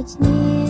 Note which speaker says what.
Speaker 1: it's near.